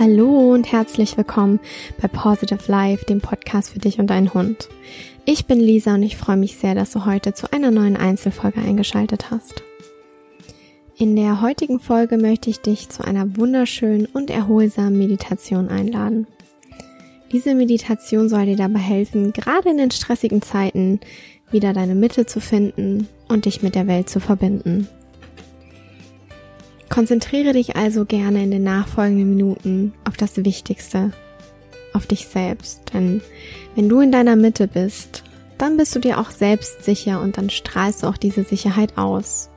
Hallo und herzlich willkommen bei Positive Life, dem Podcast für dich und deinen Hund. Ich bin Lisa und ich freue mich sehr, dass du heute zu einer neuen Einzelfolge eingeschaltet hast. In der heutigen Folge möchte ich dich zu einer wunderschönen und erholsamen Meditation einladen. Diese Meditation soll dir dabei helfen, gerade in den stressigen Zeiten wieder deine Mitte zu finden und dich mit der Welt zu verbinden. Konzentriere dich also gerne in den nachfolgenden Minuten auf das Wichtigste, auf dich selbst. Denn wenn du in deiner Mitte bist, dann bist du dir auch selbst sicher und dann strahlst du auch diese Sicherheit aus.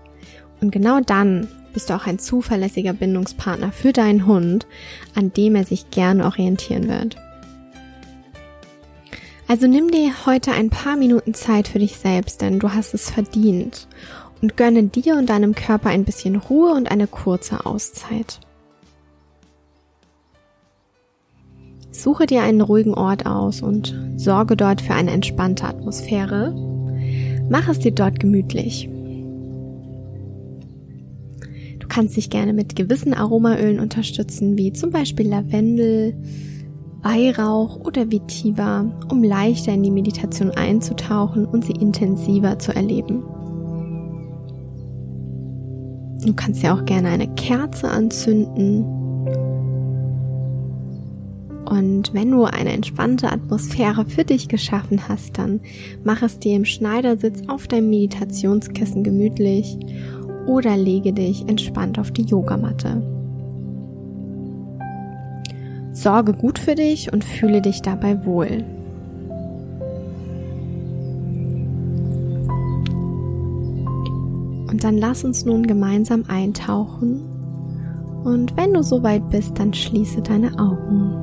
Und genau dann bist du auch ein zuverlässiger Bindungspartner für deinen Hund, an dem er sich gerne orientieren wird. Also nimm dir heute ein paar Minuten Zeit für dich selbst, denn du hast es verdient und gönne dir und deinem Körper ein bisschen Ruhe und eine kurze Auszeit. Suche dir einen ruhigen Ort aus und sorge dort für eine entspannte Atmosphäre. Mach es dir dort gemütlich. Du kannst dich gerne mit gewissen Aromaölen unterstützen, wie zum Beispiel Lavendel, Weihrauch oder Vetiver, um leichter in die Meditation einzutauchen und sie intensiver zu erleben. Du kannst ja auch gerne eine Kerze anzünden. Und wenn du eine entspannte Atmosphäre für dich geschaffen hast, dann mach es dir im Schneidersitz auf deinem Meditationskissen gemütlich oder lege dich entspannt auf die Yogamatte. Sorge gut für dich und fühle dich dabei wohl. Dann lass uns nun gemeinsam eintauchen. Und wenn du soweit bist, dann schließe deine Augen.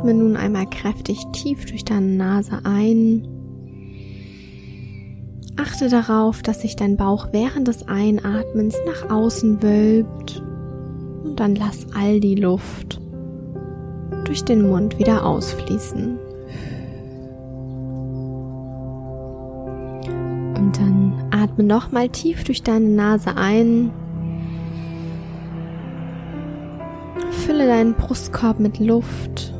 Atme nun einmal kräftig tief durch deine Nase ein. Achte darauf, dass sich dein Bauch während des Einatmens nach außen wölbt und dann lass all die Luft durch den Mund wieder ausfließen. Atme nochmal tief durch deine Nase ein. Fülle deinen Brustkorb mit Luft.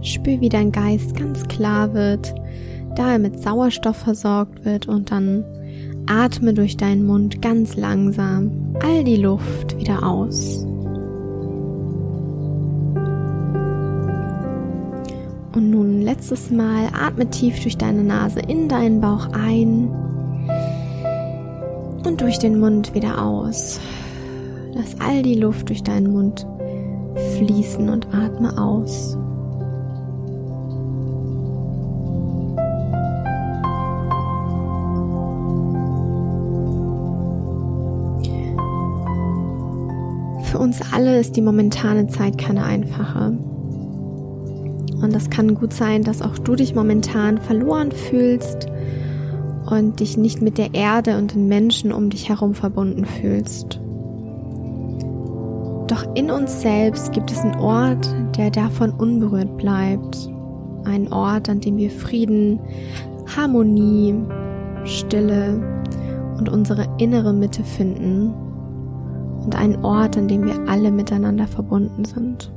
Spür, wie dein Geist ganz klar wird, da er mit Sauerstoff versorgt wird und dann atme durch deinen Mund ganz langsam all die Luft wieder aus. Und nun letztes Mal atme tief durch deine Nase in deinen Bauch ein und durch den Mund wieder aus. Lass all die Luft durch deinen Mund fließen und atme aus. Für uns alle ist die momentane Zeit keine einfache. Und das kann gut sein, dass auch du dich momentan verloren fühlst und dich nicht mit der Erde und den Menschen um dich herum verbunden fühlst. Doch in uns selbst gibt es einen Ort, der davon unberührt bleibt. Ein Ort, an dem wir Frieden, Harmonie, Stille und unsere innere Mitte finden. Und ein Ort, an dem wir alle miteinander verbunden sind.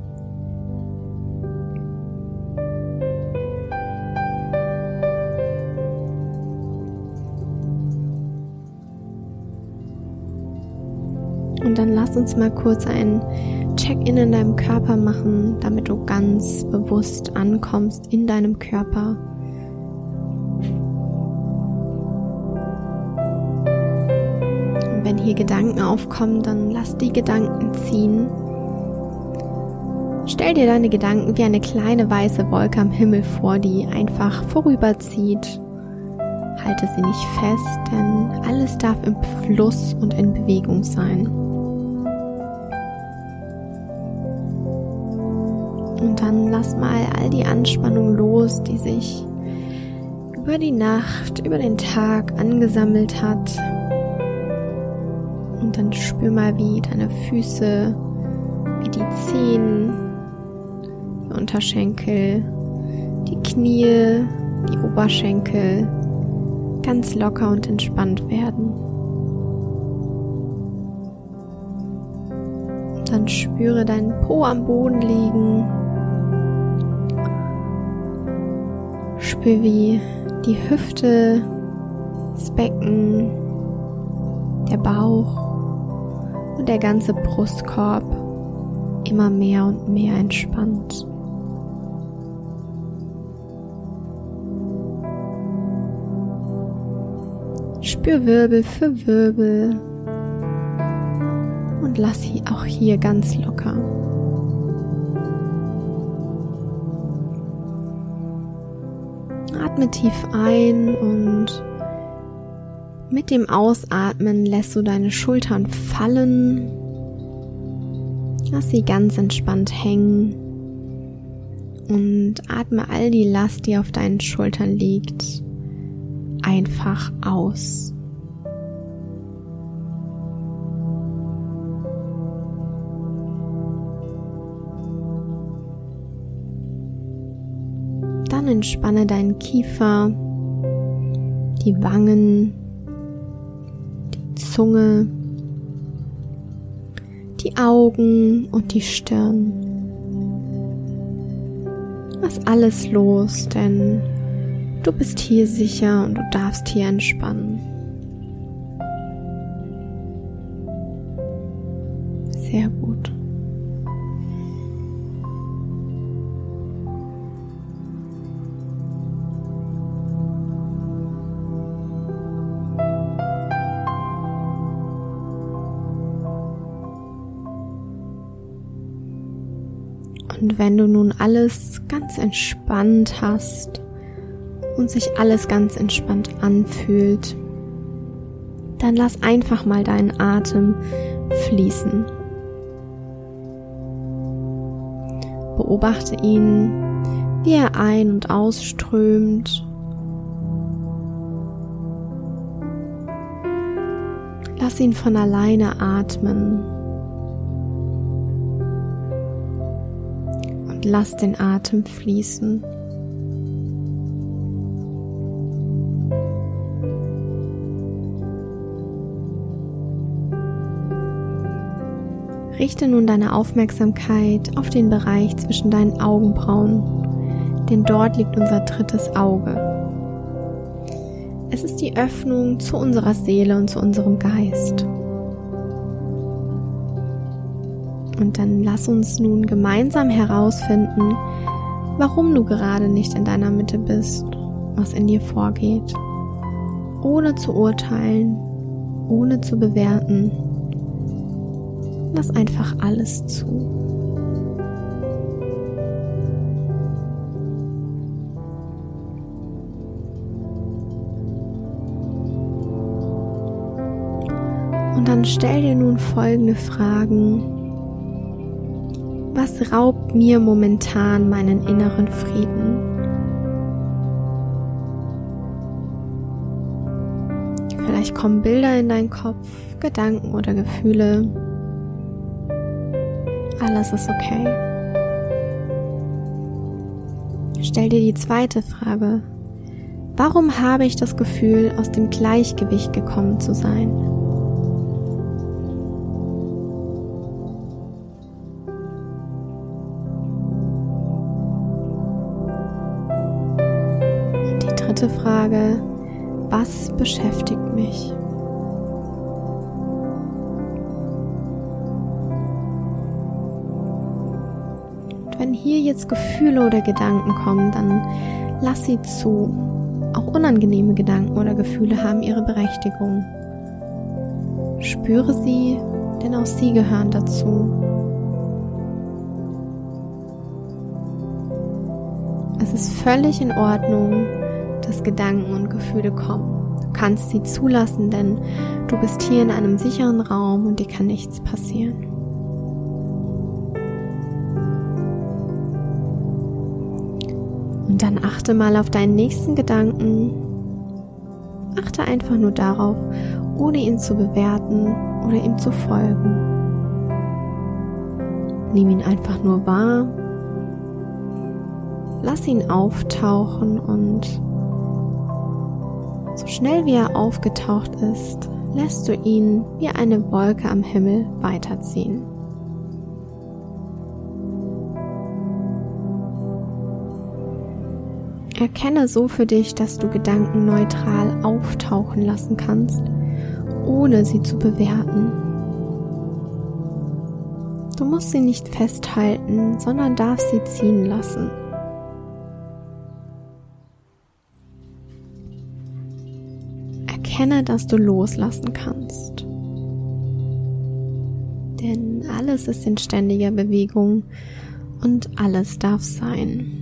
Uns mal kurz ein Check-in in deinem Körper machen, damit du ganz bewusst ankommst in deinem Körper. Und wenn hier Gedanken aufkommen, dann lass die Gedanken ziehen. Stell dir deine Gedanken wie eine kleine weiße Wolke am Himmel vor, die einfach vorüberzieht. Halte sie nicht fest, denn alles darf im Fluss und in Bewegung sein. Lass mal all die Anspannung los, die sich über die Nacht, über den Tag angesammelt hat. Und dann spür mal, wie deine Füße, wie die Zehen, die Unterschenkel, die Knie, die Oberschenkel ganz locker und entspannt werden. Dann spüre deinen Po am Boden liegen. Spür, wie die Hüfte, das Becken, der Bauch und der ganze Brustkorb immer mehr und mehr entspannt. Spür Wirbel für Wirbel und lass sie auch hier ganz locker. Atme tief ein und mit dem Ausatmen lässt du deine Schultern fallen. Lass sie ganz entspannt hängen und atme all die Last, die auf deinen Schultern liegt, einfach aus. Entspanne deinen Kiefer, die Wangen, die Zunge, die Augen und die Stirn. Lass alles los, denn du bist hier sicher und du darfst hier entspannen. Sehr gut. Und wenn du nun alles ganz entspannt hast und sich alles ganz entspannt anfühlt, dann lass einfach mal deinen Atem fließen. Beobachte ihn, wie er ein- und ausströmt. Lass ihn von alleine atmen. Lass den Atem fließen. Richte nun deine Aufmerksamkeit auf den Bereich zwischen deinen Augenbrauen, denn dort liegt unser drittes Auge. Es ist die Öffnung zu unserer Seele und zu unserem Geist. Und dann lass uns nun gemeinsam herausfinden, warum du gerade nicht in deiner Mitte bist, was in dir vorgeht. Ohne zu urteilen, ohne zu bewerten. Lass einfach alles zu. Und dann stell dir nun folgende Fragen was raubt mir momentan meinen inneren Frieden? Vielleicht kommen Bilder in deinen Kopf, Gedanken oder Gefühle. Alles ist okay. Stell dir die zweite Frage. Warum habe ich das Gefühl, aus dem Gleichgewicht gekommen zu sein? Dritte Frage, was beschäftigt mich? Und wenn hier jetzt Gefühle oder Gedanken kommen, dann lass sie zu. Auch unangenehme Gedanken oder Gefühle haben ihre Berechtigung. Spüre sie, denn auch sie gehören dazu. Es ist völlig in Ordnung, dass Gedanken und Gefühle kommen. Du kannst sie zulassen, denn du bist hier in einem sicheren Raum und dir kann nichts passieren. Und dann achte mal auf deinen nächsten Gedanken. Achte einfach nur darauf, ohne ihn zu bewerten oder ihm zu folgen. Nimm ihn einfach nur wahr. Lass ihn auftauchen und so schnell wie er aufgetaucht ist, lässt du ihn wie eine Wolke am Himmel weiterziehen. Erkenne so für dich, dass du Gedanken neutral auftauchen lassen kannst, ohne sie zu bewerten. Du musst sie nicht festhalten, sondern darfst sie ziehen lassen. Erkenne, dass du loslassen kannst. Denn alles ist in ständiger Bewegung und alles darf sein.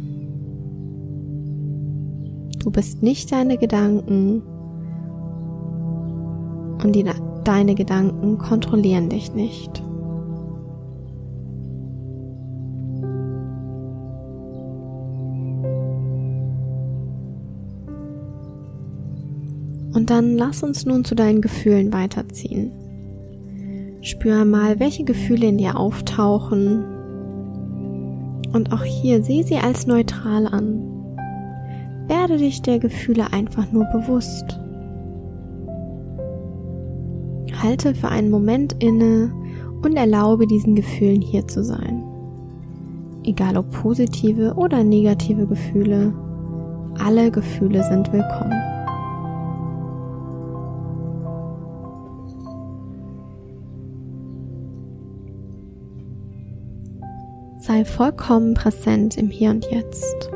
Du bist nicht deine Gedanken und die, deine Gedanken kontrollieren dich nicht. Und dann lass uns nun zu deinen Gefühlen weiterziehen. Spür einmal, welche Gefühle in dir auftauchen. Und auch hier sehe sie als neutral an. Werde dich der Gefühle einfach nur bewusst. Halte für einen Moment inne und erlaube diesen Gefühlen hier zu sein. Egal ob positive oder negative Gefühle, alle Gefühle sind willkommen. Sei vollkommen präsent im Hier und Jetzt.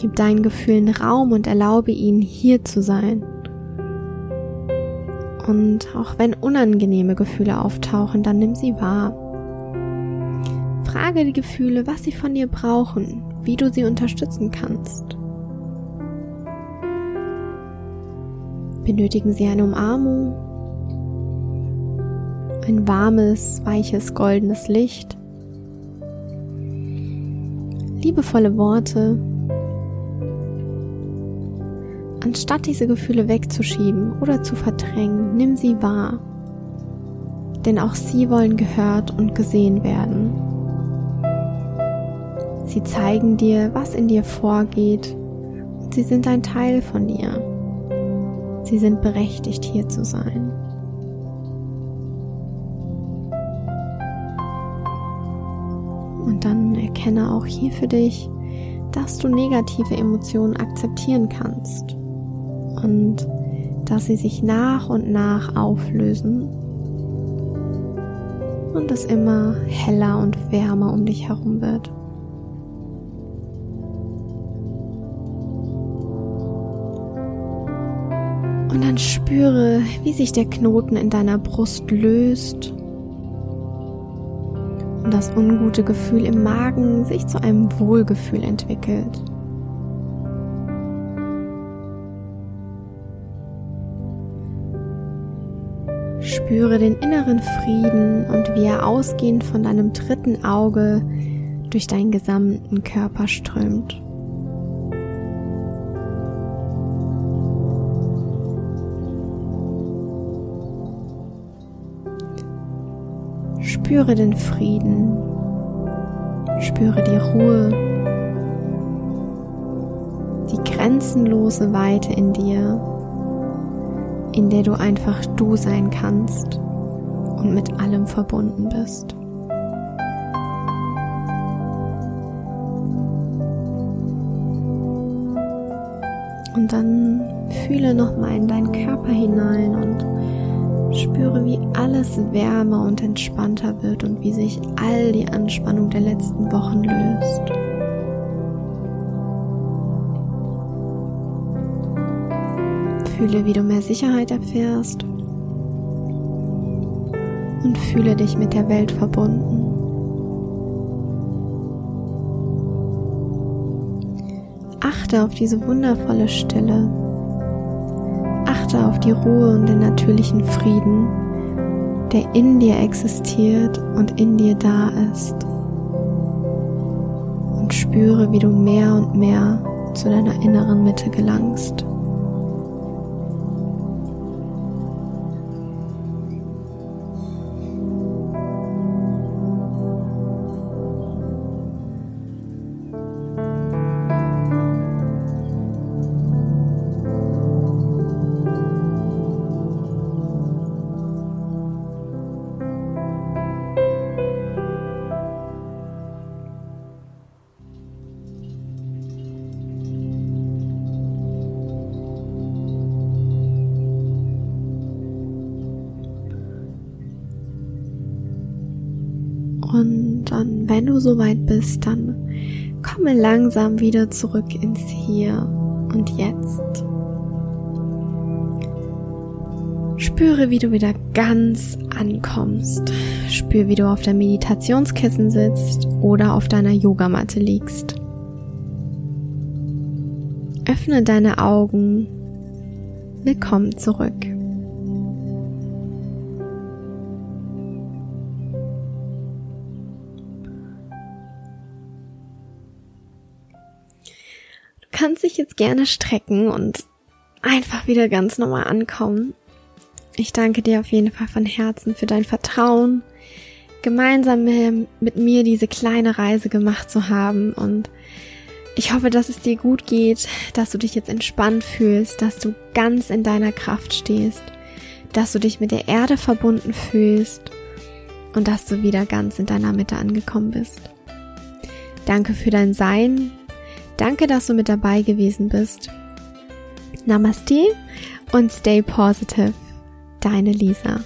Gib deinen Gefühlen Raum und erlaube ihnen hier zu sein. Und auch wenn unangenehme Gefühle auftauchen, dann nimm sie wahr. Frage die Gefühle, was sie von dir brauchen, wie du sie unterstützen kannst. Benötigen sie eine Umarmung, ein warmes, weiches, goldenes Licht, liebevolle Worte, Anstatt diese Gefühle wegzuschieben oder zu verdrängen, nimm sie wahr. Denn auch sie wollen gehört und gesehen werden. Sie zeigen dir, was in dir vorgeht und sie sind ein Teil von dir. Sie sind berechtigt, hier zu sein. Und dann erkenne auch hier für dich, dass du negative Emotionen akzeptieren kannst und dass sie sich nach und nach auflösen und es immer heller und wärmer um dich herum wird. Und dann spüre, wie sich der Knoten in deiner Brust löst das ungute Gefühl im Magen sich zu einem Wohlgefühl entwickelt. Spüre den inneren Frieden und wie er ausgehend von deinem dritten Auge durch deinen gesamten Körper strömt. Spüre den Frieden, spüre die Ruhe, die grenzenlose Weite in dir in der du einfach du sein kannst und mit allem verbunden bist. Und dann fühle nochmal in deinen Körper hinein und spüre, wie alles wärmer und entspannter wird und wie sich all die Anspannung der letzten Wochen löst. Fühle, wie du mehr Sicherheit erfährst und fühle dich mit der Welt verbunden. Achte auf diese wundervolle Stille. Achte auf die Ruhe und den natürlichen Frieden, der in dir existiert und in dir da ist. Und spüre, wie du mehr und mehr zu deiner inneren Mitte gelangst. Wenn du soweit bist, dann komme langsam wieder zurück ins Hier und Jetzt. Spüre, wie du wieder ganz ankommst. Spür, wie du auf der Meditationskissen sitzt oder auf deiner Yogamatte liegst. Öffne deine Augen. Willkommen zurück. Kannst dich jetzt gerne strecken und einfach wieder ganz normal ankommen. Ich danke dir auf jeden Fall von Herzen für dein Vertrauen, gemeinsam mit mir diese kleine Reise gemacht zu haben und ich hoffe, dass es dir gut geht, dass du dich jetzt entspannt fühlst, dass du ganz in deiner Kraft stehst, dass du dich mit der Erde verbunden fühlst und dass du wieder ganz in deiner Mitte angekommen bist. Danke für dein Sein. Danke, dass du mit dabei gewesen bist. Namaste und stay positive. Deine Lisa.